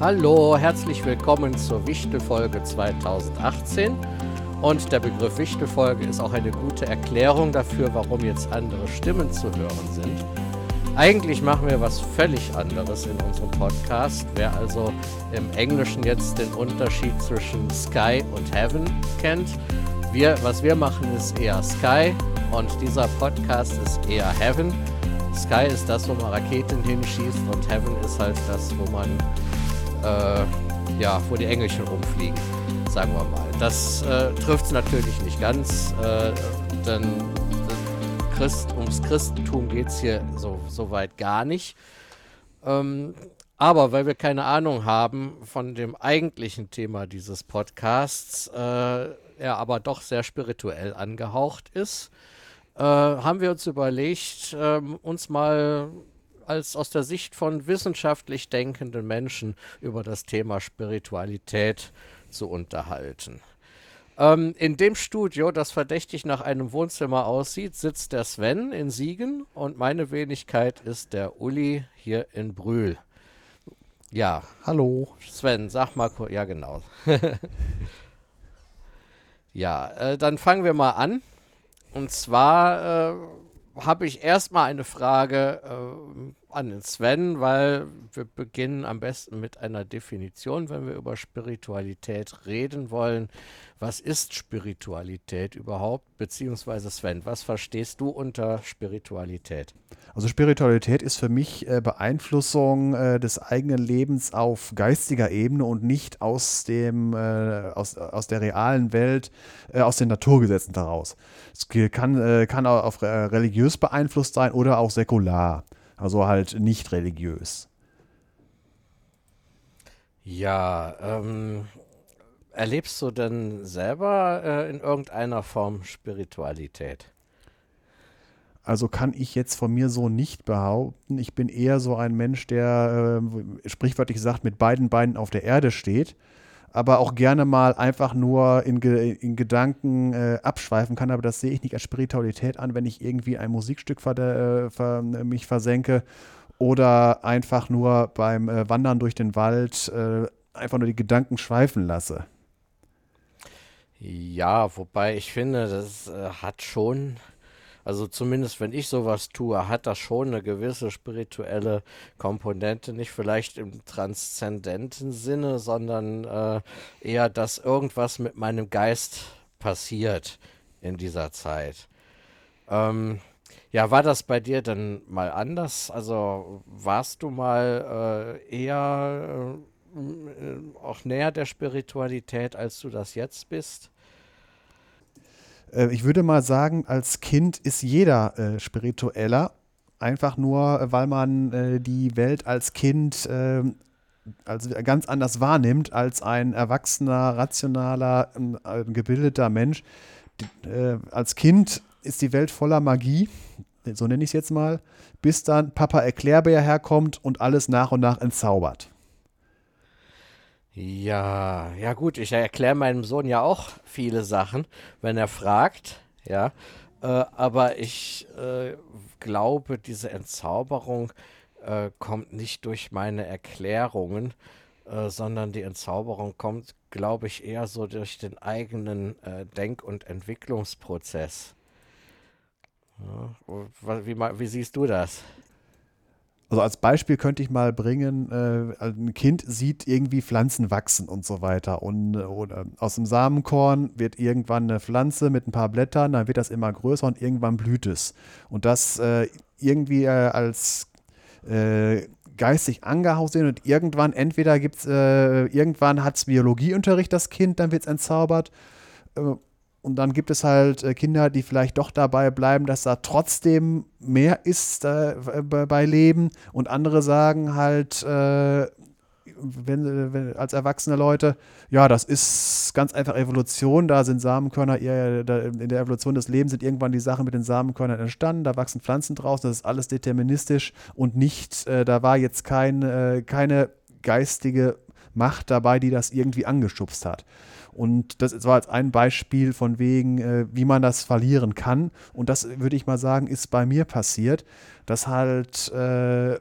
Hallo, herzlich willkommen zur Wichtelfolge 2018. Und der Begriff Wichtelfolge ist auch eine gute Erklärung dafür, warum jetzt andere Stimmen zu hören sind. Eigentlich machen wir was völlig anderes in unserem Podcast. Wer also im Englischen jetzt den Unterschied zwischen Sky und Heaven kennt, wir, was wir machen, ist eher Sky und dieser Podcast ist eher Heaven. Sky ist das, wo man Raketen hinschießt und Heaven ist halt das, wo man, äh, ja, wo die Engelchen rumfliegen, sagen wir mal. Das äh, trifft es natürlich nicht ganz, äh, denn Christ, ums Christentum geht es hier so, so weit gar nicht. Ähm, aber weil wir keine Ahnung haben von dem eigentlichen Thema dieses Podcasts, äh, er aber doch sehr spirituell angehaucht ist, äh, haben wir uns überlegt, äh, uns mal als aus der Sicht von wissenschaftlich denkenden Menschen über das Thema Spiritualität zu unterhalten. Ähm, in dem Studio, das verdächtig nach einem Wohnzimmer aussieht, sitzt der Sven in Siegen und meine Wenigkeit ist der Uli hier in Brühl. Ja. Hallo. Sven, sag mal kurz. Ja, genau. ja, äh, dann fangen wir mal an. Und zwar äh, habe ich erstmal eine Frage äh, an den Sven, weil wir beginnen am besten mit einer Definition, wenn wir über Spiritualität reden wollen. Was ist Spiritualität überhaupt? Beziehungsweise Sven, was verstehst du unter Spiritualität? Also Spiritualität ist für mich äh, Beeinflussung äh, des eigenen Lebens auf geistiger Ebene und nicht aus dem äh, aus, aus der realen Welt, äh, aus den Naturgesetzen daraus. Es kann, äh, kann auch auf religiös beeinflusst sein oder auch säkular, also halt nicht religiös. Ja, ähm, erlebst du denn selber äh, in irgendeiner Form Spiritualität? Also kann ich jetzt von mir so nicht behaupten. Ich bin eher so ein Mensch, der äh, sprichwörtlich gesagt mit beiden Beinen auf der Erde steht, aber auch gerne mal einfach nur in, in Gedanken äh, abschweifen kann. Aber das sehe ich nicht als Spiritualität an, wenn ich irgendwie ein Musikstück ver äh, ver mich versenke oder einfach nur beim äh, Wandern durch den Wald äh, einfach nur die Gedanken schweifen lasse. Ja, wobei ich finde, das äh, hat schon, also zumindest wenn ich sowas tue, hat das schon eine gewisse spirituelle Komponente, nicht vielleicht im transzendenten Sinne, sondern äh, eher, dass irgendwas mit meinem Geist passiert in dieser Zeit. Ähm, ja, war das bei dir denn mal anders? Also warst du mal äh, eher äh, äh, auch näher der Spiritualität, als du das jetzt bist? Äh, ich würde mal sagen, als Kind ist jeder äh, spiritueller. Einfach nur, weil man äh, die Welt als Kind äh, als ganz anders wahrnimmt als ein erwachsener, rationaler, äh, gebildeter Mensch. Äh, als Kind ist die Welt voller Magie, so nenne ich es jetzt mal, bis dann Papa Erklärbär herkommt und alles nach und nach entzaubert. Ja, ja gut, ich erkläre meinem Sohn ja auch viele Sachen, wenn er fragt, ja. Äh, aber ich äh, glaube, diese Entzauberung äh, kommt nicht durch meine Erklärungen, äh, sondern die Entzauberung kommt, glaube ich, eher so durch den eigenen äh, Denk- und Entwicklungsprozess. Ja, wie, wie siehst du das? Also als Beispiel könnte ich mal bringen, äh, ein Kind sieht irgendwie Pflanzen wachsen und so weiter. Und oder aus dem Samenkorn wird irgendwann eine Pflanze mit ein paar Blättern, dann wird das immer größer und irgendwann blüht es. Und das äh, irgendwie äh, als äh, geistig angehaucht sehen und irgendwann, entweder gibt es, äh, irgendwann hat es Biologieunterricht, das Kind, dann wird es entzaubert äh, und dann gibt es halt äh, Kinder, die vielleicht doch dabei bleiben, dass da trotzdem mehr ist äh, bei Leben. Und andere sagen halt, äh, wenn, wenn, als erwachsene Leute, ja, das ist ganz einfach Evolution. Da sind Samenkörner, eher, da, in der Evolution des Lebens sind irgendwann die Sachen mit den Samenkörnern entstanden. Da wachsen Pflanzen draus. Das ist alles deterministisch und nicht, äh, da war jetzt kein, äh, keine geistige Macht dabei, die das irgendwie angeschubst hat. Und das war jetzt ein Beispiel von wegen, äh, wie man das verlieren kann. Und das würde ich mal sagen, ist bei mir passiert, dass halt äh,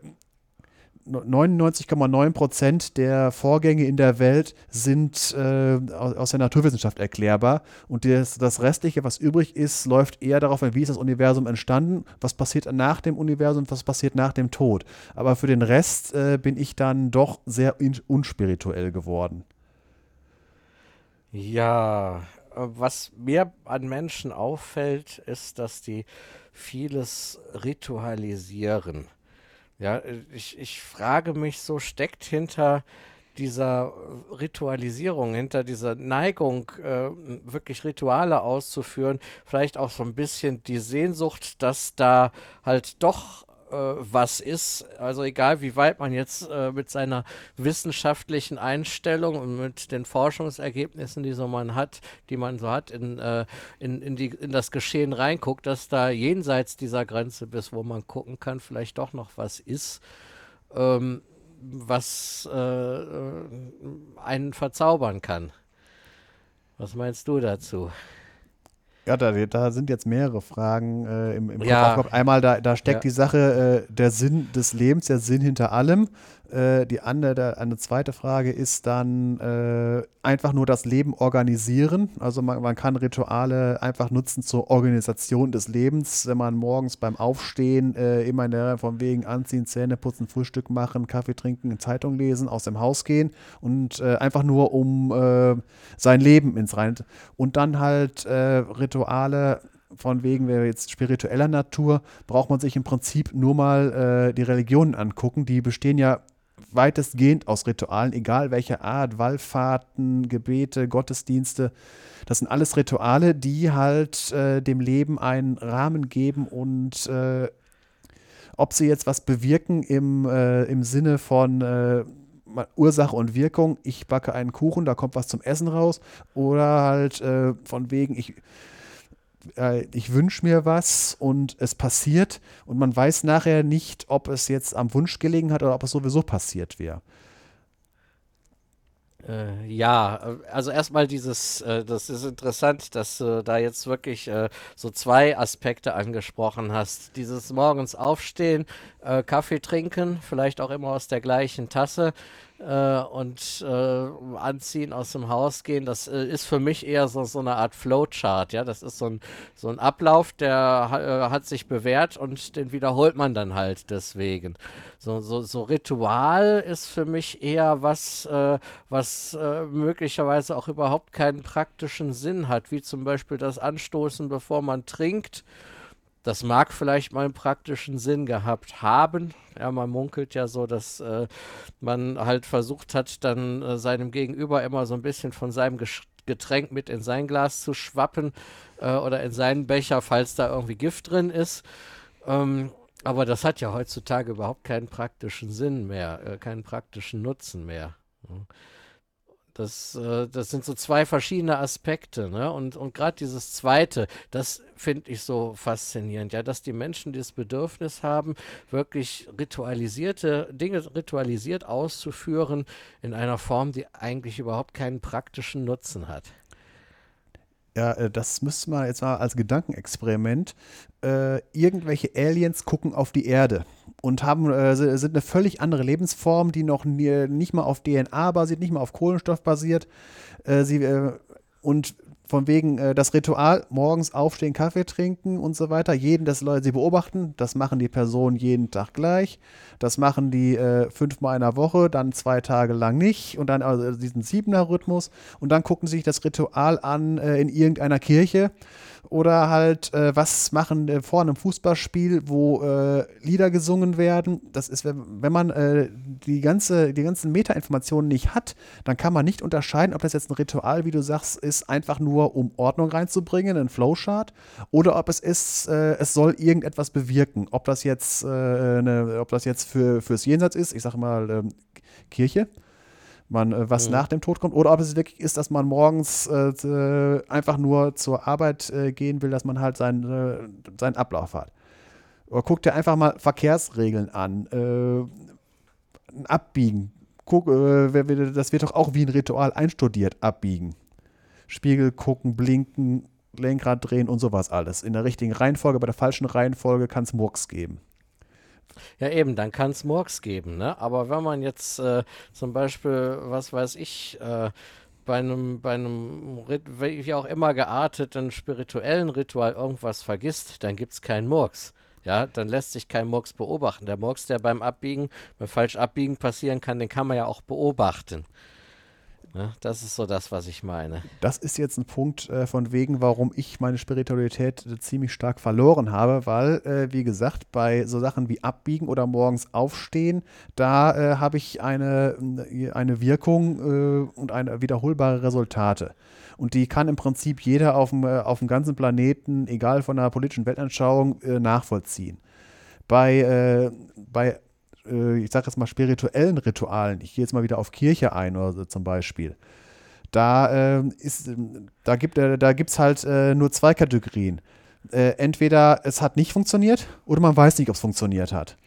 99,9 Prozent der Vorgänge in der Welt sind äh, aus der Naturwissenschaft erklärbar. Und das, das, Restliche, was übrig ist, läuft eher darauf an, wie ist das Universum entstanden, was passiert nach dem Universum, was passiert nach dem Tod. Aber für den Rest äh, bin ich dann doch sehr unspirituell geworden. Ja, äh, was mir an Menschen auffällt, ist, dass die vieles ritualisieren. Ja, ich, ich frage mich so, steckt hinter dieser Ritualisierung, hinter dieser Neigung, äh, wirklich Rituale auszuführen, vielleicht auch so ein bisschen die Sehnsucht, dass da halt doch was ist. Also egal, wie weit man jetzt äh, mit seiner wissenschaftlichen Einstellung und mit den Forschungsergebnissen, die so man hat, die man so hat, in, äh, in, in, die, in das Geschehen reinguckt, dass da jenseits dieser Grenze bis, wo man gucken kann, vielleicht doch noch was ist. Ähm, was äh, äh, einen verzaubern kann. Was meinst du dazu? Ja, da, da sind jetzt mehrere Fragen äh, im, im ja. Einmal, da, da steckt ja. die Sache, äh, der Sinn des Lebens, der Sinn hinter allem. Äh, die andere, der, eine zweite Frage ist dann äh, einfach nur das Leben organisieren. Also man, man, kann Rituale einfach nutzen zur Organisation des Lebens. Wenn man morgens beim Aufstehen äh, immer in der von wegen anziehen, Zähne putzen, Frühstück machen, Kaffee trinken, Zeitung lesen, aus dem Haus gehen und äh, einfach nur um äh, sein Leben ins Rein. Und dann halt Rituale von wegen, wer jetzt spiritueller Natur, braucht man sich im Prinzip nur mal äh, die Religionen angucken. Die bestehen ja weitestgehend aus Ritualen, egal welcher Art, Wallfahrten, Gebete, Gottesdienste. Das sind alles Rituale, die halt äh, dem Leben einen Rahmen geben und äh, ob sie jetzt was bewirken im, äh, im Sinne von äh, Ursache und Wirkung, ich backe einen Kuchen, da kommt was zum Essen raus, oder halt äh, von wegen, ich äh, ich wünsche mir was und es passiert und man weiß nachher nicht, ob es jetzt am Wunsch gelegen hat oder ob es sowieso passiert wäre. Äh, ja, also erstmal dieses, äh, das ist interessant, dass du da jetzt wirklich äh, so zwei Aspekte angesprochen hast. Dieses morgens aufstehen, äh, Kaffee trinken, vielleicht auch immer aus der gleichen Tasse äh, und äh, anziehen, aus dem Haus gehen, das äh, ist für mich eher so, so eine Art Flowchart. Ja, das ist so ein, so ein Ablauf, der äh, hat sich bewährt und den wiederholt man dann halt deswegen. So, so, so Ritual ist für mich eher was, äh, was möglicherweise auch überhaupt keinen praktischen Sinn hat, wie zum Beispiel das Anstoßen, bevor man trinkt. Das mag vielleicht mal einen praktischen Sinn gehabt haben. Ja, man munkelt ja so, dass äh, man halt versucht hat, dann äh, seinem Gegenüber immer so ein bisschen von seinem Getränk mit in sein Glas zu schwappen äh, oder in seinen Becher, falls da irgendwie Gift drin ist. Ähm, aber das hat ja heutzutage überhaupt keinen praktischen Sinn mehr, äh, keinen praktischen Nutzen mehr. Mhm. Das, äh, das sind so zwei verschiedene Aspekte. Ne? Und, und gerade dieses zweite, das finde ich so faszinierend, ja, dass die Menschen das Bedürfnis haben, wirklich ritualisierte Dinge ritualisiert auszuführen in einer Form, die eigentlich überhaupt keinen praktischen Nutzen hat. Ja, äh, das müsste man jetzt mal als Gedankenexperiment. Äh, irgendwelche Aliens gucken auf die Erde und haben, äh, sind eine völlig andere Lebensform, die noch nie, nicht mal auf DNA basiert, nicht mal auf Kohlenstoff basiert. Äh, sie, äh, und von wegen äh, das Ritual, morgens aufstehen, Kaffee trinken und so weiter. Jeden, das Leute sie beobachten, das machen die Personen jeden Tag gleich. Das machen die äh, fünfmal in der Woche, dann zwei Tage lang nicht und dann also diesen siebener Rhythmus und dann gucken sie sich das Ritual an äh, in irgendeiner Kirche oder halt, äh, was machen äh, vor einem Fußballspiel, wo äh, Lieder gesungen werden. Das ist, wenn, man die, ganze, die ganzen Metainformationen nicht hat, dann kann man nicht unterscheiden, ob das jetzt ein Ritual, wie du sagst, ist, einfach nur um Ordnung reinzubringen, ein Flowchart, oder ob es ist, äh, es soll irgendetwas bewirken. Ob das jetzt, äh, eine, ob das jetzt für, fürs Jenseits ist, ich sage mal ähm, Kirche man, äh, was mhm. nach dem Tod kommt, oder ob es wirklich ist, dass man morgens äh, einfach nur zur Arbeit äh, gehen will, dass man halt seinen, äh, seinen Ablauf hat. Oder guck dir einfach mal Verkehrsregeln an. Äh, abbiegen. Guck, äh, das wird doch auch wie ein Ritual einstudiert, abbiegen. Spiegel gucken, blinken, Lenkrad drehen und sowas alles. In der richtigen Reihenfolge, bei der falschen Reihenfolge kann es Murks geben. Ja, eben, dann kann es Murks geben, ne? Aber wenn man jetzt äh, zum Beispiel, was weiß ich, äh, bei einem, bei einem, wie auch immer gearteten spirituellen Ritual irgendwas vergisst, dann gibt es keinen Murks. Ja, dann lässt sich kein Murks beobachten. Der Murks, der beim Abbiegen, beim falsch Abbiegen passieren kann, den kann man ja auch beobachten. Ne? Das ist so das, was ich meine. Das ist jetzt ein Punkt äh, von wegen, warum ich meine Spiritualität äh, ziemlich stark verloren habe, weil, äh, wie gesagt, bei so Sachen wie Abbiegen oder morgens aufstehen, da äh, habe ich eine, äh, eine Wirkung äh, und eine wiederholbare Resultate. Und die kann im Prinzip jeder auf dem, auf dem ganzen Planeten, egal von der politischen Weltanschauung, nachvollziehen. Bei, bei äh, ich sage jetzt mal, spirituellen Ritualen, ich gehe jetzt mal wieder auf Kirche ein oder so zum Beispiel, da, äh, da gibt es da halt äh, nur zwei Kategorien. Äh, entweder es hat nicht funktioniert oder man weiß nicht, ob es funktioniert hat.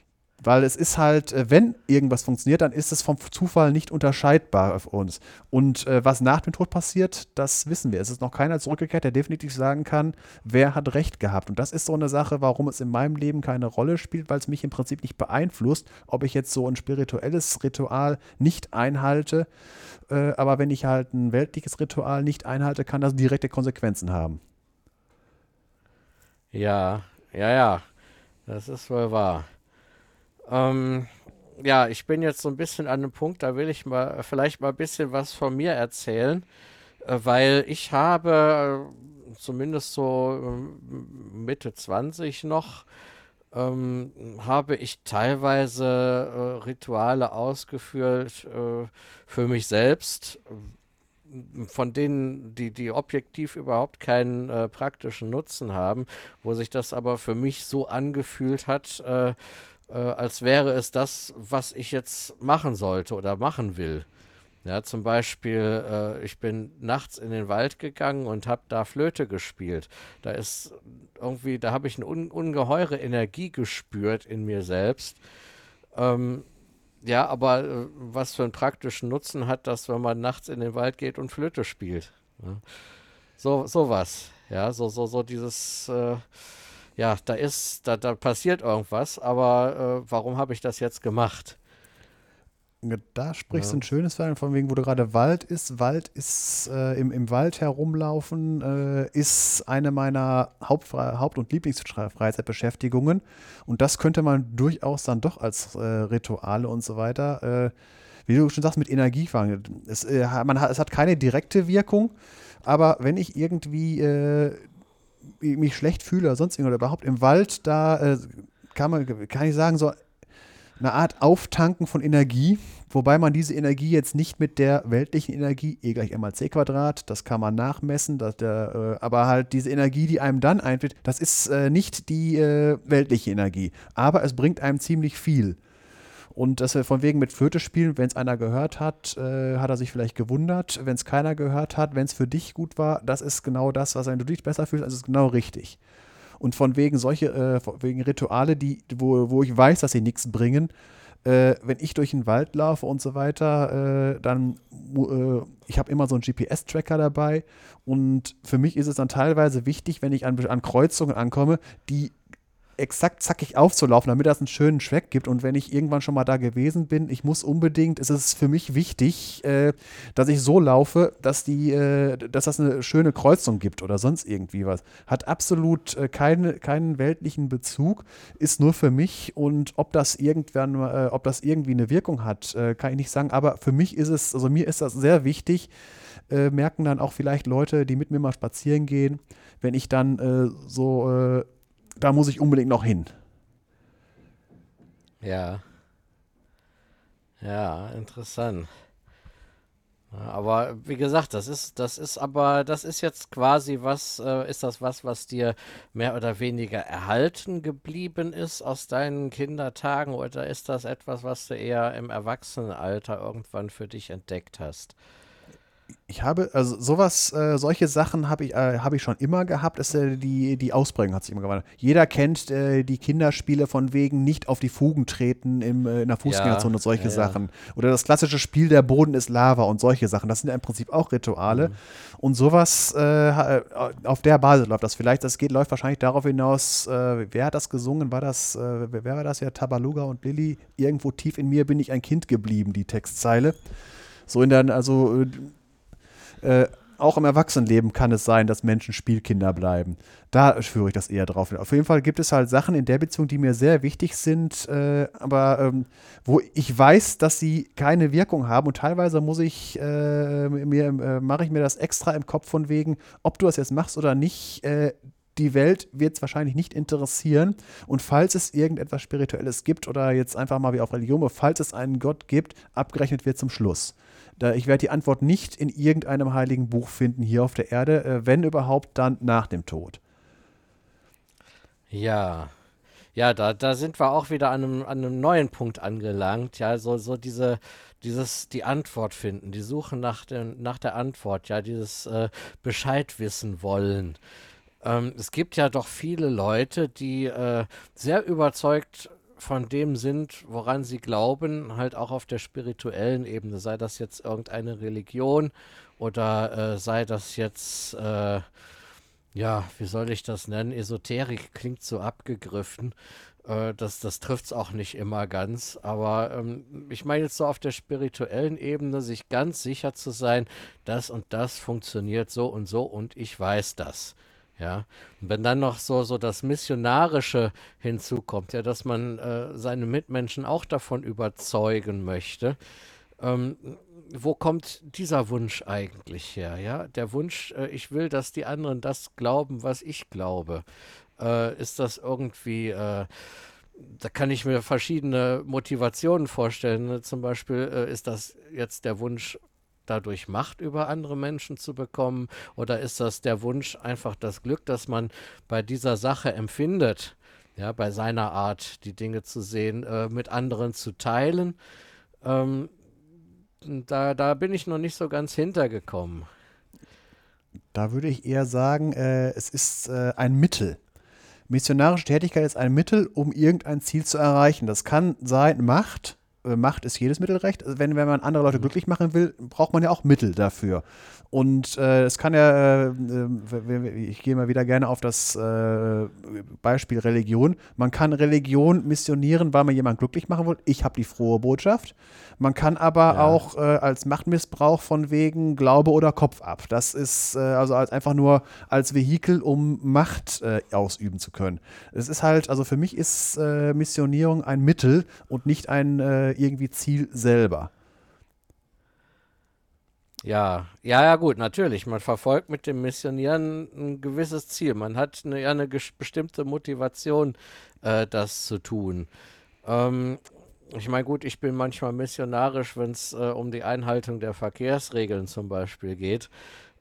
Weil es ist halt, äh, wenn irgendwas funktioniert, dann ist es vom Zufall nicht unterscheidbar auf uns. Und äh, was nach dem Tod passiert, das wissen wir. Es ist noch keiner zurückgekehrt, der definitiv sagen kann, wer hat Recht gehabt. Und das ist so eine Sache, warum es in meinem Leben keine Rolle spielt, weil es mich im Prinzip nicht beeinflusst, ob ich jetzt so ein spirituelles Ritual nicht einhalte. Äh, aber wenn ich halt ein weltliches Ritual nicht einhalte, kann das direkte Konsequenzen haben. Ja, ja, ja. Das ist wohl wahr. Ähm, ja, ich bin jetzt so ein bisschen an einem Punkt, da will ich mal vielleicht mal ein bisschen was von mir erzählen, äh, weil ich habe äh, zumindest so äh, Mitte 20 noch, ähm, habe ich teilweise äh, Rituale ausgeführt äh, für mich selbst, von denen, die, die objektiv überhaupt keinen äh, praktischen Nutzen haben, wo sich das aber für mich so angefühlt hat, äh, als wäre es das, was ich jetzt machen sollte oder machen will. Ja, zum Beispiel, äh, ich bin nachts in den Wald gegangen und habe da Flöte gespielt. Da ist irgendwie, da habe ich eine un ungeheure Energie gespürt in mir selbst. Ähm, ja, aber äh, was für einen praktischen Nutzen hat das, wenn man nachts in den Wald geht und Flöte spielt? Ja. So, sowas. Ja, so, so, so dieses, äh, ja, da ist, da, da passiert irgendwas, aber äh, warum habe ich das jetzt gemacht? Da sprichst du ja. ein schönes Fall, von wegen, wo du gerade Wald ist. Wald ist äh, im, im Wald herumlaufen, äh, ist eine meiner Haupt-, Haupt und Lieblingsfreizeitbeschäftigungen. Und das könnte man durchaus dann doch als äh, Rituale und so weiter, äh, wie du schon sagst, mit Energie fangen. Es, äh, man hat, es hat keine direkte Wirkung, aber wenn ich irgendwie äh, mich schlecht fühle oder sonst irgendwas, oder überhaupt im Wald, da äh, kann man, kann ich sagen, so eine Art Auftanken von Energie, wobei man diese Energie jetzt nicht mit der weltlichen Energie, E gleich m mal c Quadrat, das kann man nachmessen, dass der, äh, aber halt diese Energie, die einem dann einfällt, das ist äh, nicht die äh, weltliche Energie, aber es bringt einem ziemlich viel. Und dass wir von wegen mit Flöte spielen, wenn es einer gehört hat, äh, hat er sich vielleicht gewundert. Wenn es keiner gehört hat, wenn es für dich gut war, das ist genau das, was du dich besser fühlst, das ist genau richtig. Und von wegen solche, äh, wegen Rituale, die, wo, wo ich weiß, dass sie nichts bringen, äh, wenn ich durch den Wald laufe und so weiter, äh, dann, äh, ich habe immer so einen GPS-Tracker dabei und für mich ist es dann teilweise wichtig, wenn ich an, an Kreuzungen ankomme, die exakt zackig aufzulaufen, damit das einen schönen Schweck gibt. Und wenn ich irgendwann schon mal da gewesen bin, ich muss unbedingt, es ist für mich wichtig, äh, dass ich so laufe, dass die, äh, dass das eine schöne Kreuzung gibt oder sonst irgendwie was. Hat absolut äh, keine, keinen weltlichen Bezug, ist nur für mich und ob das irgendwann, äh, ob das irgendwie eine Wirkung hat, äh, kann ich nicht sagen. Aber für mich ist es, also mir ist das sehr wichtig. Äh, merken dann auch vielleicht Leute, die mit mir mal spazieren gehen, wenn ich dann so da muss ich unbedingt noch hin. Ja. Ja, interessant. Aber wie gesagt, das ist, das ist aber, das ist jetzt quasi was, äh, ist das was, was dir mehr oder weniger erhalten geblieben ist aus deinen Kindertagen oder ist das etwas, was du eher im Erwachsenenalter irgendwann für dich entdeckt hast? Ich habe, also sowas, äh, solche Sachen habe ich, äh, hab ich schon immer gehabt. Ist, äh, die, die Ausprägung hat sich immer gewandelt. Jeder kennt äh, die Kinderspiele von wegen nicht auf die Fugen treten im, äh, in der Fußgängerzone ja, und solche ja, Sachen. Oder das klassische Spiel, der Boden ist Lava und solche Sachen. Das sind ja im Prinzip auch Rituale. Mhm. Und sowas äh, auf der Basis läuft das. Vielleicht, das geht, läuft wahrscheinlich darauf hinaus, wer hat das gesungen? War das, wer war das ja? Tabaluga und Lilly? Irgendwo tief in mir bin ich ein Kind geblieben, die Textzeile. So in der, also äh, auch im Erwachsenenleben kann es sein, dass Menschen Spielkinder bleiben. Da führe ich das eher drauf. Auf jeden Fall gibt es halt Sachen in der Beziehung, die mir sehr wichtig sind, äh, aber ähm, wo ich weiß, dass sie keine Wirkung haben und teilweise muss ich äh, mir äh, mache ich mir das extra im Kopf von wegen, ob du das jetzt machst oder nicht. Äh, die Welt wird es wahrscheinlich nicht interessieren. Und falls es irgendetwas Spirituelles gibt oder jetzt einfach mal wie auf Religion, falls es einen Gott gibt, abgerechnet wird zum Schluss. Da, ich werde die Antwort nicht in irgendeinem heiligen Buch finden hier auf der Erde, äh, wenn überhaupt dann nach dem Tod. Ja, ja, da, da sind wir auch wieder an einem, an einem neuen Punkt angelangt. Ja, so, so diese, dieses, die Antwort finden, die Suche nach, den, nach der Antwort, ja, dieses äh, Bescheid wissen wollen. Ähm, es gibt ja doch viele Leute, die äh, sehr überzeugt von dem sind, woran sie glauben, halt auch auf der spirituellen Ebene, sei das jetzt irgendeine Religion oder äh, sei das jetzt, äh, ja, wie soll ich das nennen? Esoterik klingt so abgegriffen. Äh, das das trifft es auch nicht immer ganz. Aber ähm, ich meine jetzt so auf der spirituellen Ebene, sich ganz sicher zu sein, das und das funktioniert so und so und ich weiß das. Ja, und wenn dann noch so, so das Missionarische hinzukommt, ja, dass man äh, seine Mitmenschen auch davon überzeugen möchte, ähm, wo kommt dieser Wunsch eigentlich her? Ja, der Wunsch, äh, ich will, dass die anderen das glauben, was ich glaube. Äh, ist das irgendwie, äh, da kann ich mir verschiedene Motivationen vorstellen. Zum Beispiel äh, ist das jetzt der Wunsch, dadurch Macht über andere Menschen zu bekommen? Oder ist das der Wunsch, einfach das Glück, das man bei dieser Sache empfindet, ja, bei seiner Art, die Dinge zu sehen, äh, mit anderen zu teilen? Ähm, da, da bin ich noch nicht so ganz hintergekommen. Da würde ich eher sagen, äh, es ist äh, ein Mittel. Missionarische Tätigkeit ist ein Mittel, um irgendein Ziel zu erreichen. Das kann sein Macht, Macht ist jedes Mittel recht. Also wenn, wenn man andere Leute mhm. glücklich machen will, braucht man ja auch Mittel dafür. Und äh, es kann ja, äh, äh ich gehe mal wieder gerne auf das äh, Beispiel Religion. Man kann Religion missionieren, weil man jemanden glücklich machen will. Ich habe die frohe Botschaft. Man kann aber ja. auch äh, als Machtmissbrauch von wegen Glaube oder Kopf ab. Das ist äh, also als einfach nur als Vehikel, um Macht äh, ausüben zu können. Es ist halt, also für mich ist äh, Missionierung ein Mittel und nicht ein irgendwie Ziel selber. Ja, ja, ja, gut, natürlich. Man verfolgt mit dem Missionieren ein gewisses Ziel. Man hat eine, ja, eine bestimmte Motivation, äh, das zu tun. Ähm, ich meine, gut, ich bin manchmal missionarisch, wenn es äh, um die Einhaltung der Verkehrsregeln zum Beispiel geht,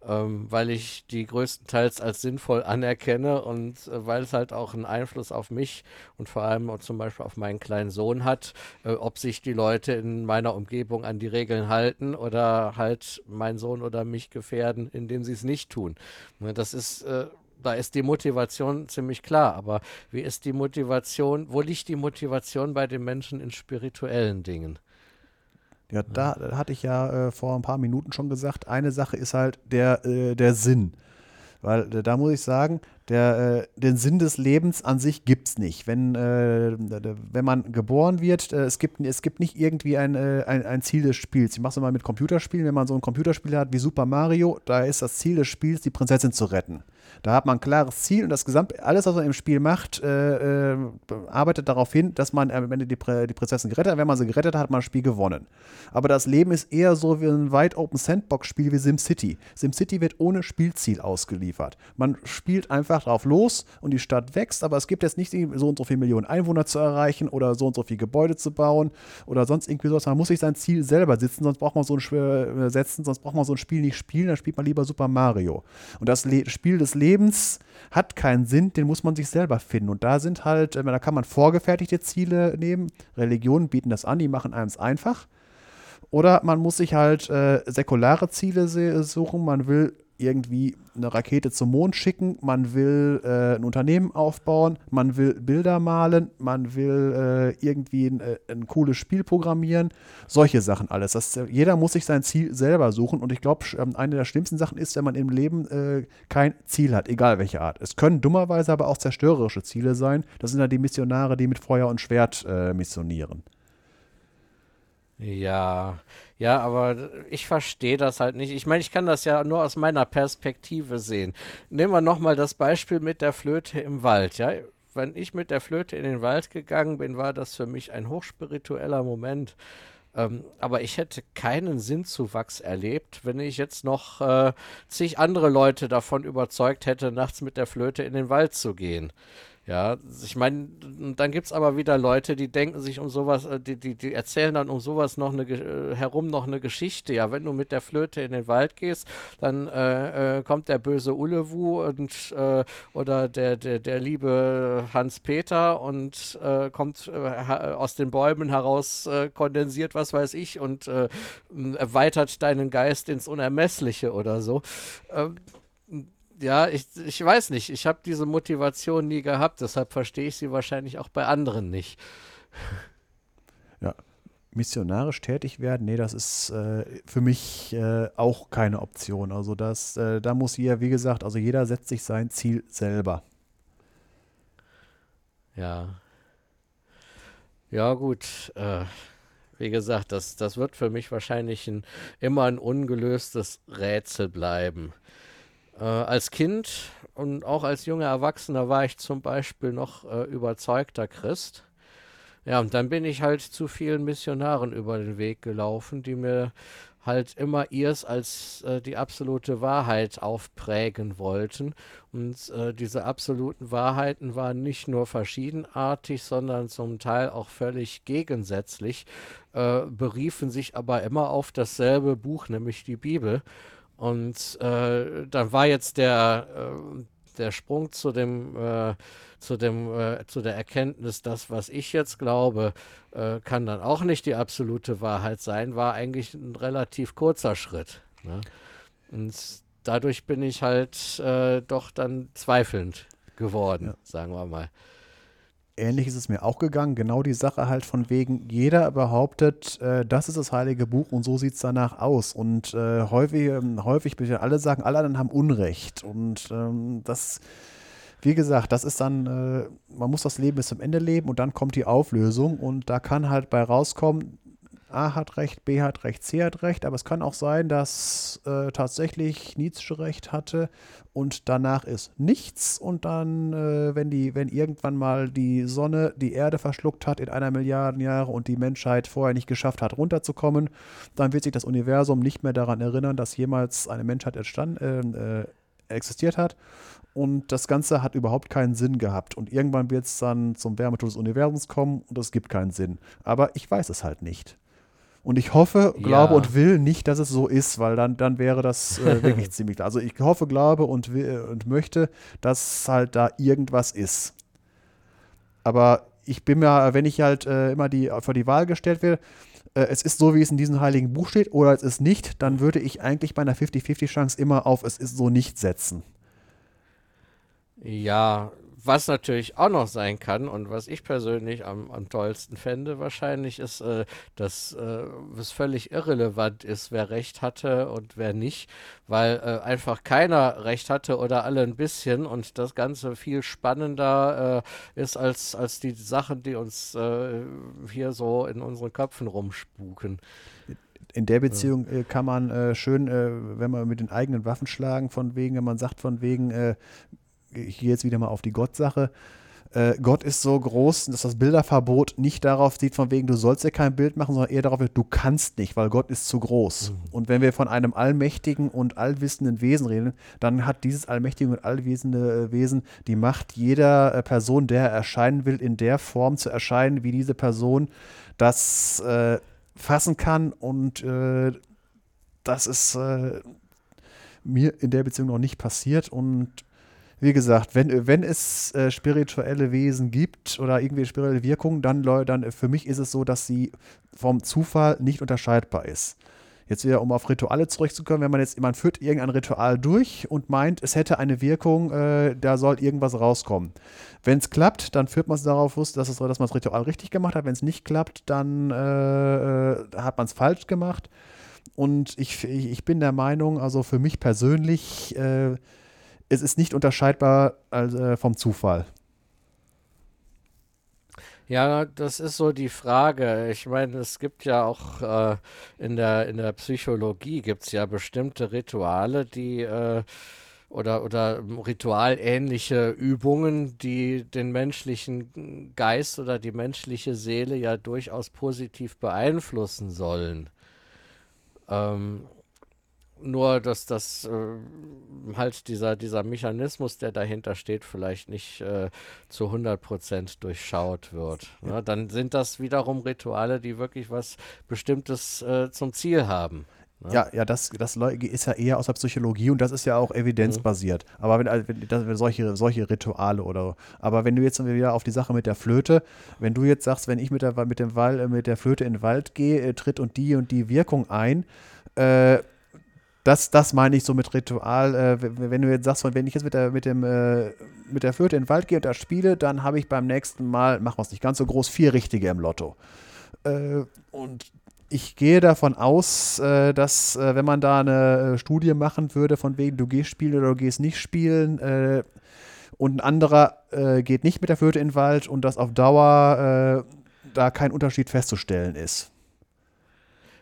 ähm, weil ich die größtenteils als sinnvoll anerkenne und äh, weil es halt auch einen Einfluss auf mich und vor allem zum Beispiel auf meinen kleinen Sohn hat, äh, ob sich die Leute in meiner Umgebung an die Regeln halten oder halt meinen Sohn oder mich gefährden, indem sie es nicht tun. Ne, das ist äh, da ist die Motivation ziemlich klar. Aber wie ist die Motivation, wo liegt die Motivation bei den Menschen in spirituellen Dingen? Ja, da hatte ich ja äh, vor ein paar Minuten schon gesagt, eine Sache ist halt der, äh, der Sinn. Weil äh, da muss ich sagen, der, äh, den Sinn des Lebens an sich gibt es nicht. Wenn, äh, wenn man geboren wird, äh, es, gibt, es gibt nicht irgendwie ein, ein, ein Ziel des Spiels. Ich mache es mal mit Computerspielen. Wenn man so ein Computerspiel hat wie Super Mario, da ist das Ziel des Spiels, die Prinzessin zu retten. Da hat man ein klares Ziel und das gesamte, alles, was man im Spiel macht, äh, äh, arbeitet darauf hin, dass man am Ende die, die Prinzessin gerettet hat. Wenn man sie gerettet hat, hat man das Spiel gewonnen. Aber das Leben ist eher so wie ein Wide Open Sandbox-Spiel wie SimCity. SimCity wird ohne Spielziel ausgeliefert. Man spielt einfach drauf los und die Stadt wächst, aber es gibt jetzt nicht so und so viele Millionen Einwohner zu erreichen oder so und so viele Gebäude zu bauen oder sonst irgendwie sowas. Man muss sich sein Ziel selber setzen, sonst braucht man so ein äh, setzen, sonst braucht man so ein Spiel nicht spielen, dann spielt man lieber Super Mario. Und das Le Spiel des Lebens hat keinen Sinn, den muss man sich selber finden. Und da sind halt, äh, da kann man vorgefertigte Ziele nehmen. Religionen bieten das an, die machen einem es einfach. Oder man muss sich halt äh, säkulare Ziele suchen. Man will irgendwie eine Rakete zum Mond schicken, man will äh, ein Unternehmen aufbauen, man will Bilder malen, man will äh, irgendwie ein, äh, ein, cooles Spiel programmieren, solche Sachen alles. Das, äh, jeder muss sich sein Ziel selber suchen und ich glaube, ähm, eine der schlimmsten Sachen ist, wenn man im Leben äh, kein Ziel hat, egal welche Art. Es können dummerweise aber auch zerstörerische Ziele sein. Das sind ja die Missionare, die mit Feuer und Schwert äh, missionieren. Ja, ja, aber ich verstehe das halt nicht. Ich meine, ich kann das ja nur aus meiner Perspektive sehen. Nehmen wir nochmal das Beispiel mit der Flöte im Wald, ja. Wenn ich mit der Flöte in den Wald gegangen bin, war das für mich ein hochspiritueller Moment. Ähm, aber ich hätte keinen Sinnzuwachs erlebt, wenn ich jetzt noch äh, zig andere Leute davon überzeugt hätte, nachts mit der Flöte in den Wald zu gehen. Ja, ich meine, dann gibt es aber wieder Leute, die denken sich um sowas, äh, die, die, die erzählen dann um sowas noch eine, äh, herum noch eine Geschichte. Ja, wenn du mit der Flöte in den Wald gehst, dann äh, äh, kommt der böse Ulewu und äh, oder der, der, der liebe Hans-Peter und kommt aus den Bäumen heraus kondensiert, was weiß ich, und erweitert deinen Geist ins Unermessliche oder so. Ähm, ja, ich, ich weiß nicht. Ich habe diese Motivation nie gehabt, deshalb verstehe ich sie wahrscheinlich auch bei anderen nicht. Ja, missionarisch tätig werden, nee, das ist äh, für mich äh, auch keine Option. Also das, äh, da muss jeder, wie gesagt, also jeder setzt sich sein Ziel selber. Ja. Ja, gut. Äh, wie gesagt, das, das wird für mich wahrscheinlich ein, immer ein ungelöstes Rätsel bleiben. Äh, als Kind und auch als junger Erwachsener war ich zum Beispiel noch äh, überzeugter Christ. Ja, und dann bin ich halt zu vielen Missionaren über den Weg gelaufen, die mir halt immer ihrs als äh, die absolute Wahrheit aufprägen wollten. Und äh, diese absoluten Wahrheiten waren nicht nur verschiedenartig, sondern zum Teil auch völlig gegensätzlich, äh, beriefen sich aber immer auf dasselbe Buch, nämlich die Bibel. Und äh, dann war jetzt der, äh, der Sprung zu dem, äh, zu dem, äh, zu der Erkenntnis, das, was ich jetzt glaube, äh, kann dann auch nicht die absolute Wahrheit sein, war eigentlich ein relativ kurzer Schritt. Ne? Und dadurch bin ich halt äh, doch dann zweifelnd geworden, ja. sagen wir mal ähnlich ist es mir auch gegangen. Genau die Sache halt von wegen, jeder behauptet, äh, das ist das heilige Buch und so sieht es danach aus. Und äh, häufig, ähm, häufig alle sagen, alle anderen haben Unrecht. Und ähm, das, wie gesagt, das ist dann, äh, man muss das Leben bis zum Ende leben und dann kommt die Auflösung. Und da kann halt bei rauskommen, A hat recht, B hat recht, C hat recht, aber es kann auch sein, dass äh, tatsächlich Nietzsche recht hatte und danach ist nichts und dann, äh, wenn die, wenn irgendwann mal die Sonne die Erde verschluckt hat in einer Milliarde Jahre und die Menschheit vorher nicht geschafft hat, runterzukommen, dann wird sich das Universum nicht mehr daran erinnern, dass jemals eine Menschheit entstanden, äh, äh, existiert hat. Und das Ganze hat überhaupt keinen Sinn gehabt. Und irgendwann wird es dann zum Wärmetod des Universums kommen und es gibt keinen Sinn. Aber ich weiß es halt nicht. Und ich hoffe, glaube ja. und will nicht, dass es so ist, weil dann, dann wäre das äh, wirklich ziemlich klar. Also ich hoffe, glaube und, will, und möchte, dass halt da irgendwas ist. Aber ich bin mir, wenn ich halt äh, immer die, vor die Wahl gestellt werde, äh, es ist so, wie es in diesem heiligen Buch steht, oder es ist nicht, dann würde ich eigentlich bei einer 50-50-Chance immer auf es ist so nicht setzen. Ja, was natürlich auch noch sein kann und was ich persönlich am, am tollsten fände wahrscheinlich ist, äh, dass äh, es völlig irrelevant ist, wer recht hatte und wer nicht, weil äh, einfach keiner recht hatte oder alle ein bisschen und das Ganze viel spannender äh, ist als, als die Sachen, die uns äh, hier so in unseren Köpfen rumspuken. In der Beziehung äh, kann man äh, schön, äh, wenn man mit den eigenen Waffen schlagen, von wegen, wenn man sagt, von wegen, äh, ich gehe jetzt wieder mal auf die Gott-Sache. Äh, Gott ist so groß, dass das Bilderverbot nicht darauf sieht, von wegen, du sollst ja kein Bild machen, sondern eher darauf, du kannst nicht, weil Gott ist zu groß. Mhm. Und wenn wir von einem allmächtigen und allwissenden Wesen reden, dann hat dieses allmächtige und allwissende äh, Wesen die Macht, jeder äh, Person, der erscheinen will, in der Form zu erscheinen, wie diese Person das äh, fassen kann. Und äh, das ist äh, mir in der Beziehung noch nicht passiert. Und wie gesagt, wenn, wenn es äh, spirituelle Wesen gibt oder irgendwie spirituelle Wirkungen, dann, dann für mich ist es so, dass sie vom Zufall nicht unterscheidbar ist. Jetzt wieder, um auf Rituale zurückzukommen, wenn man jetzt, man führt irgendein Ritual durch und meint, es hätte eine Wirkung, äh, da soll irgendwas rauskommen. Wenn es klappt, dann führt man es darauf dass, dass man das Ritual richtig gemacht hat. Wenn es nicht klappt, dann äh, äh hat man es falsch gemacht. Und ich, ich bin der Meinung, also für mich persönlich, äh, es ist nicht unterscheidbar äh, vom Zufall. Ja, das ist so die Frage. Ich meine, es gibt ja auch äh, in der, in der Psychologie gibt es ja bestimmte Rituale, die äh, oder, oder ritualähnliche Übungen, die den menschlichen Geist oder die menschliche Seele ja durchaus positiv beeinflussen sollen. Ähm, nur, dass das äh, halt dieser, dieser Mechanismus, der dahinter steht, vielleicht nicht äh, zu 100 Prozent durchschaut wird. Ne? Dann sind das wiederum Rituale, die wirklich was Bestimmtes äh, zum Ziel haben. Ne? Ja, ja, das, das ist ja eher aus der Psychologie und das ist ja auch evidenzbasiert. Mhm. Aber wenn, also, wenn, das, wenn solche, solche Rituale oder aber wenn du jetzt wieder auf die Sache mit der Flöte, wenn du jetzt sagst, wenn ich mit der, mit dem Wall, mit der Flöte in den Wald gehe, äh, tritt und die und die Wirkung ein, äh, das, das meine ich so mit Ritual. Äh, wenn du jetzt sagst, wenn ich jetzt mit der, mit dem, äh, mit der Flöte in den Wald gehe und da spiele, dann habe ich beim nächsten Mal, machen wir es nicht ganz so groß, vier richtige im Lotto. Äh, und ich gehe davon aus, äh, dass, äh, wenn man da eine äh, Studie machen würde, von wegen, du gehst spielen oder du gehst nicht spielen, und ein anderer geht nicht mit der Flöte in den Wald und dass auf Dauer da kein Unterschied festzustellen ist.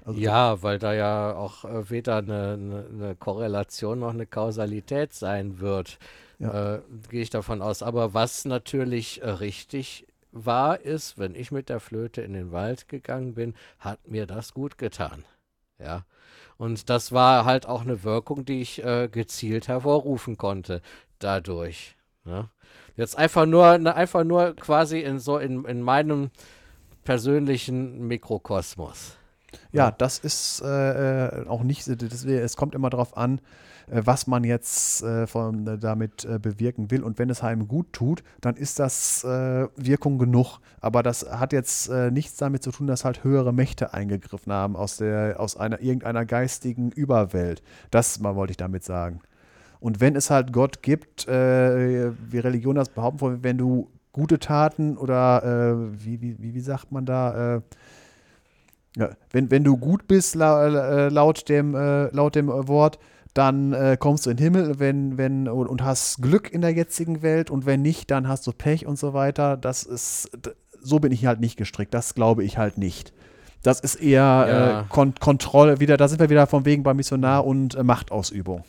Also ja, weil da ja auch äh, weder eine, eine, eine, Korrelation noch eine Kausalität sein wird, ja. äh, gehe ich davon aus. Aber was natürlich äh, richtig war, ist, wenn ich mit der Flöte in den Wald gegangen bin, hat mir das gut getan. Ja. Und das war halt auch eine Wirkung, die ich äh, gezielt hervorrufen konnte dadurch. Ne? Jetzt einfach nur, ne, einfach nur quasi in so in, in meinem persönlichen Mikrokosmos. Ja, das ist äh, äh auch nicht, das, es kommt immer darauf an, äh, was man jetzt äh, von, äh, damit äh, bewirken will. Und wenn es einem gut tut, dann ist das Wirkung genug. Aber das hat jetzt nichts damit zu tun, dass halt höhere Mächte eingegriffen haben aus, der, aus einer, irgendeiner geistigen Überwelt. Das mal wollte ich damit sagen. Und wenn es halt Gott gibt, wie Religion das behaupten, wenn du gute Taten oder wie, wie, wie, sagt man da, ja, wenn, wenn du gut bist la, laut dem, äh, laut dem Wort, dann äh, kommst du in den Himmel wenn, wenn, und, und, hast Glück in der jetzigen Welt und wenn nicht, dann hast du Pech und so weiter. Das ist, so bin ich halt nicht gestrickt. Das glaube ich halt nicht. Das ist eher ja. äh, Kon Kontrolle, wieder, da sind wir wieder von wegen bei Missionar und äh, Machtausübung.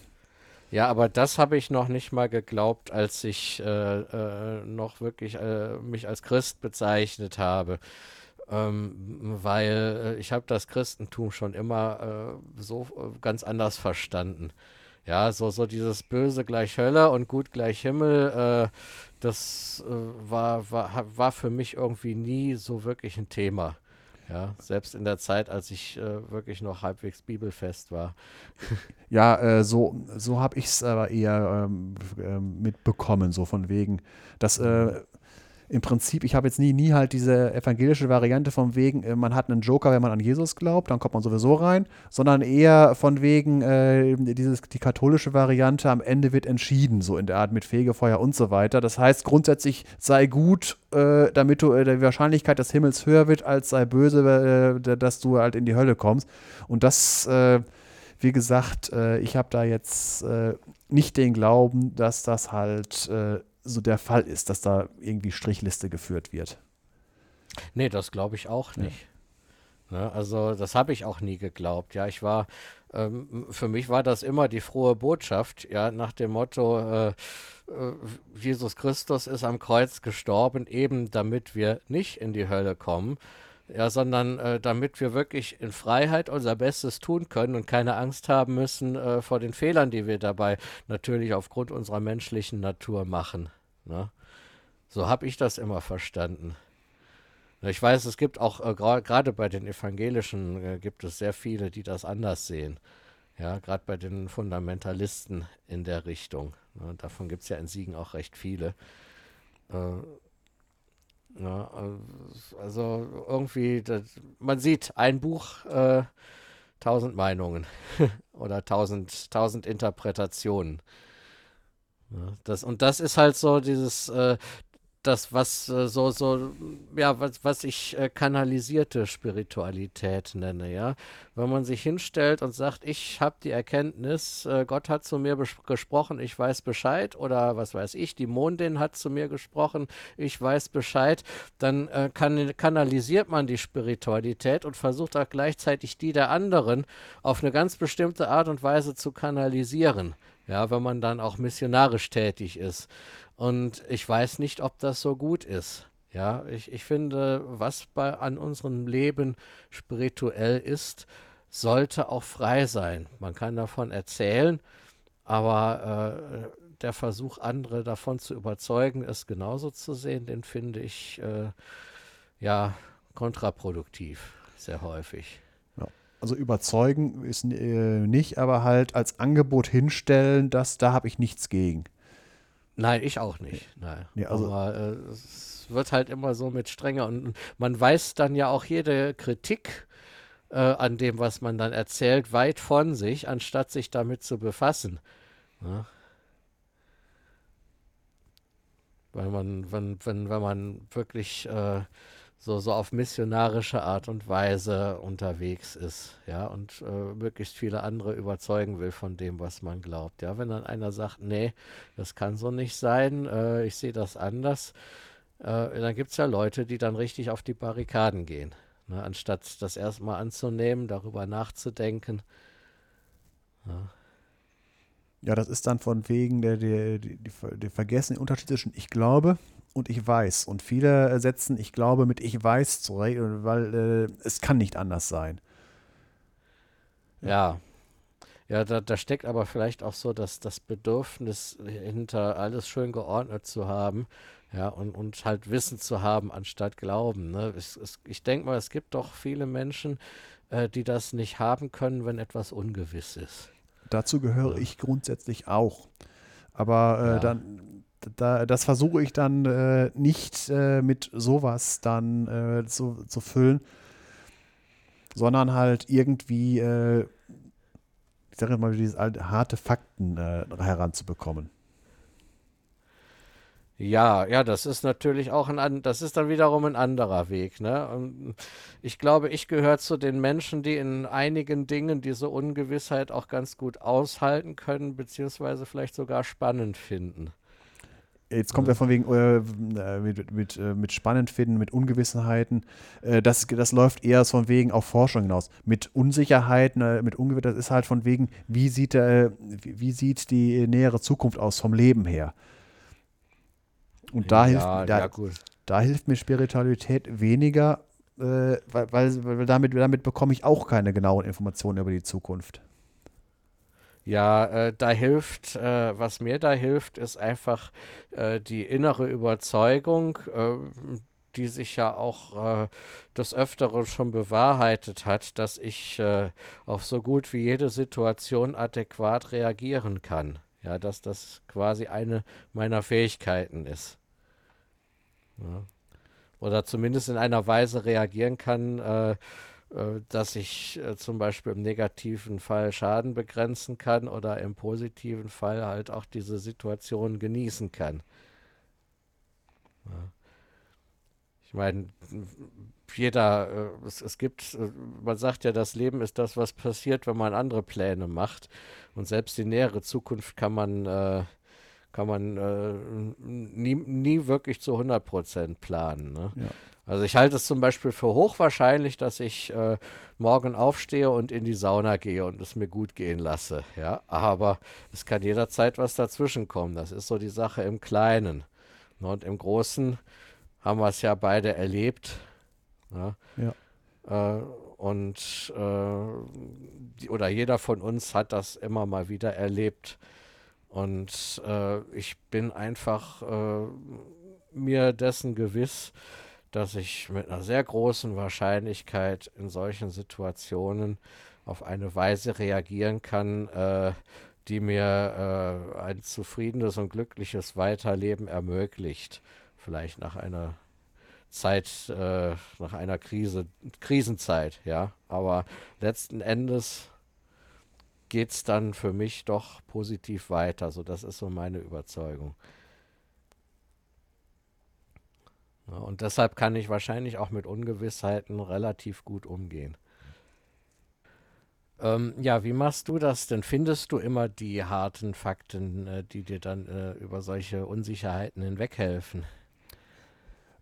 Ja, aber das habe ich noch nicht mal geglaubt, als ich äh, äh, noch wirklich mich als Christ bezeichnet habe ähm, weil äh, ich habe das Christentum schon immer äh, so äh, ganz anders verstanden. Ja, so, so dieses Böse gleich Hölle und Gut gleich Himmel, äh, das war, war, war für mich irgendwie nie so wirklich ein Thema. Ja, selbst in der Zeit, als ich äh, wirklich noch halbwegs bibelfest war. ja, äh, so, so habe ich es aber eher ähm, äh, mitbekommen, so von wegen, dass äh, im Prinzip, ich habe jetzt nie, nie halt diese evangelische Variante von wegen, äh, man hat einen Joker, wenn man an Jesus glaubt, dann kommt man sowieso rein, sondern eher von wegen äh, dieses, die katholische Variante, am Ende wird entschieden, so in der Art mit Fegefeuer und so weiter. Das heißt, grundsätzlich sei gut, äh, damit du äh, die Wahrscheinlichkeit des Himmels höher wird, als sei böse, äh, dass du halt in die Hölle kommst. Und das äh, wie gesagt, ich habe da jetzt nicht den Glauben, dass das halt so der Fall ist, dass da irgendwie Strichliste geführt wird. Nee, das glaube ich auch nicht. Ja. Ne, also das habe ich auch nie geglaubt. Ja, ich war, ähm, für mich war das immer die frohe Botschaft, ja, nach dem Motto, äh, äh, Jesus Christus ist am Kreuz gestorben, eben damit wir nicht in die Hölle kommen ja, sondern äh, damit wir wirklich in Freiheit unser Bestes tun können und keine Angst haben müssen äh, vor den Fehlern, die wir dabei natürlich aufgrund unserer menschlichen Natur machen. Ne? So habe ich das immer verstanden. Ich weiß, es gibt auch, äh, gerade bei den Evangelischen äh, gibt es sehr viele, die das anders sehen. Ja, gerade bei den Fundamentalisten in der Richtung. Ne, davon gibt es ja in Siegen auch recht viele. Äh, ja, also irgendwie, das, man sieht ein Buch, äh, tausend Meinungen oder tausend Interpretationen. Ja, das, und das ist halt so dieses, äh, das, was äh, so, so, ja, was, was ich äh, kanalisierte Spiritualität nenne, ja. Wenn man sich hinstellt und sagt, ich habe die Erkenntnis, äh, Gott hat zu mir gesprochen, ich weiß Bescheid, oder was weiß ich, die Mondin hat zu mir gesprochen, ich weiß Bescheid, dann äh, kann, kanalisiert man die Spiritualität und versucht auch gleichzeitig die der anderen auf eine ganz bestimmte Art und Weise zu kanalisieren. Ja, wenn man dann auch missionarisch tätig ist. Und ich weiß nicht, ob das so gut ist. Ja, ich, ich finde, was bei, an unserem Leben spirituell ist, sollte auch frei sein. Man kann davon erzählen, aber äh, der Versuch, andere davon zu überzeugen, es genauso zu sehen, den finde ich äh, ja kontraproduktiv, sehr häufig. Also überzeugen ist äh, nicht, aber halt als Angebot hinstellen, dass da habe ich nichts gegen. Nein, ich auch nicht. Nein. Nee, also Aber äh, es wird halt immer so mit strenger und man weiß dann ja auch jede Kritik äh, an dem, was man dann erzählt, weit von sich, anstatt sich damit zu befassen. Ja? Weil man, wenn, wenn, wenn man wirklich äh, so, so auf missionarische Art und Weise unterwegs ist, ja, und äh, möglichst viele andere überzeugen will von dem, was man glaubt. Ja, wenn dann einer sagt, nee, das kann so nicht sein, äh, ich sehe das anders, äh, dann gibt es ja Leute, die dann richtig auf die Barrikaden gehen. Ne, anstatt das erstmal anzunehmen, darüber nachzudenken. Ja. ja. das ist dann von wegen der, der, die, die, die vergessen den Unterschied zwischen ich glaube und ich weiß. Und viele setzen, ich glaube, mit ich weiß zurecht, weil äh, es kann nicht anders sein. Ja. Ja, da, da steckt aber vielleicht auch so dass das Bedürfnis hinter alles schön geordnet zu haben. Ja, und, und halt Wissen zu haben anstatt Glauben. Ne? Es, es, ich denke mal, es gibt doch viele Menschen, äh, die das nicht haben können, wenn etwas ungewiss ist. Dazu gehöre ja. ich grundsätzlich auch. Aber äh, ja. dann da, das versuche ich dann äh, nicht äh, mit sowas dann äh, zu, zu füllen, sondern halt irgendwie, äh, ich sage mal, diese alte, harte Fakten äh, heranzubekommen. Ja, ja, das ist natürlich auch ein, das ist dann wiederum ein anderer Weg. Ne? Ich glaube, ich gehöre zu den Menschen, die in einigen Dingen diese Ungewissheit auch ganz gut aushalten können, beziehungsweise vielleicht sogar spannend finden. Jetzt kommt ja. er von wegen äh, mit, mit, äh, mit spannend finden, mit Ungewissenheiten. Äh, das, das läuft eher von wegen auf Forschung hinaus. Mit Unsicherheiten, äh, mit Ungewissheit, das ist halt von wegen, wie sieht, äh, wie, wie, sieht die nähere Zukunft aus vom Leben her? Und da, ja, hilft, da, ja, da hilft mir Spiritualität weniger, äh, weil, weil, weil damit, damit bekomme ich auch keine genauen Informationen über die Zukunft. Ja, äh, da hilft, äh, was mir da hilft, ist einfach äh, die innere Überzeugung, äh, die sich ja auch äh, des Öfteren schon bewahrheitet hat, dass ich äh, auf so gut wie jede Situation adäquat reagieren kann. Ja, dass das quasi eine meiner Fähigkeiten ist. Ja. Oder zumindest in einer Weise reagieren kann, äh, dass ich äh, zum Beispiel im negativen Fall Schaden begrenzen kann oder im positiven Fall halt auch diese Situation genießen kann. Ich meine, jeder, äh, es, es gibt, äh, man sagt ja, das Leben ist das, was passiert, wenn man andere Pläne macht. Und selbst die nähere Zukunft kann man, äh, kann man äh, nie, nie wirklich zu 100 Prozent planen. Ne? Ja. Also ich halte es zum Beispiel für hochwahrscheinlich, dass ich äh, morgen aufstehe und in die Sauna gehe und es mir gut gehen lasse. Ja, aber es kann jederzeit was dazwischen kommen. Das ist so die Sache im Kleinen. Ne, und im Großen haben wir es ja beide erlebt. Ne? Ja. Äh, und äh, die, oder jeder von uns hat das immer mal wieder erlebt. Und äh, ich bin einfach äh, mir dessen gewiss, dass ich mit einer sehr großen Wahrscheinlichkeit in solchen Situationen auf eine Weise reagieren kann, äh, die mir äh, ein zufriedenes und glückliches Weiterleben ermöglicht. Vielleicht nach einer Zeit, äh, nach einer Krise, Krisenzeit, ja. Aber letzten Endes geht es dann für mich doch positiv weiter. So, das ist so meine Überzeugung. Ja, und deshalb kann ich wahrscheinlich auch mit Ungewissheiten relativ gut umgehen. Ähm, ja, wie machst du das denn? Findest du immer die harten Fakten, äh, die dir dann äh, über solche Unsicherheiten hinweghelfen?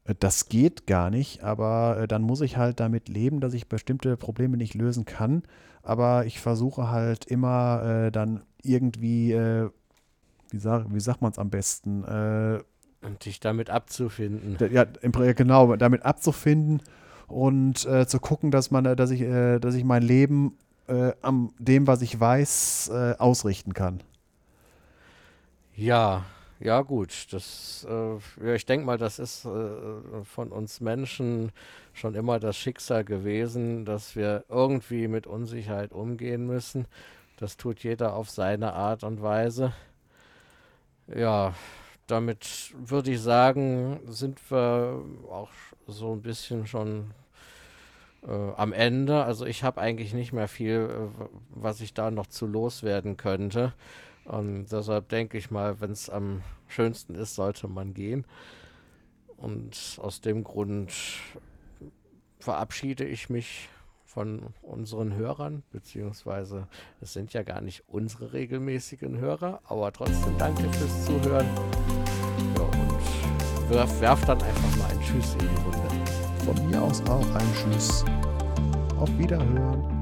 Äh, das geht gar nicht, aber äh, dann muss ich halt damit leben, dass ich bestimmte Probleme nicht lösen kann. Aber ich versuche halt immer äh, dann irgendwie, äh, wie, sag, wie sagt man es am besten? Äh, und dich damit abzufinden. Ja, genau, damit abzufinden und äh, zu gucken, dass man, dass ich, dass ich mein Leben am dem, was ich weiß, ausrichten kann. Ja, ja, gut, das, äh, ja, ich denke mal, das ist äh, von uns Menschen schon immer das Schicksal gewesen, dass wir irgendwie mit Unsicherheit umgehen müssen. Das tut jeder auf seine Art und Weise. Ja, damit würde ich sagen, sind wir auch so ein bisschen schon äh, am Ende. Also ich habe eigentlich nicht mehr viel, äh, was ich da noch zu loswerden könnte. Und deshalb denke ich mal, wenn es am schönsten ist, sollte man gehen. Und aus dem Grund verabschiede ich mich von unseren Hörern, beziehungsweise es sind ja gar nicht unsere regelmäßigen Hörer, aber trotzdem danke fürs Zuhören. Ja, und werf, werf dann einfach mal ein Tschüss in die Runde. Von mir aus auch ein Tschüss. Auf Wiederhören.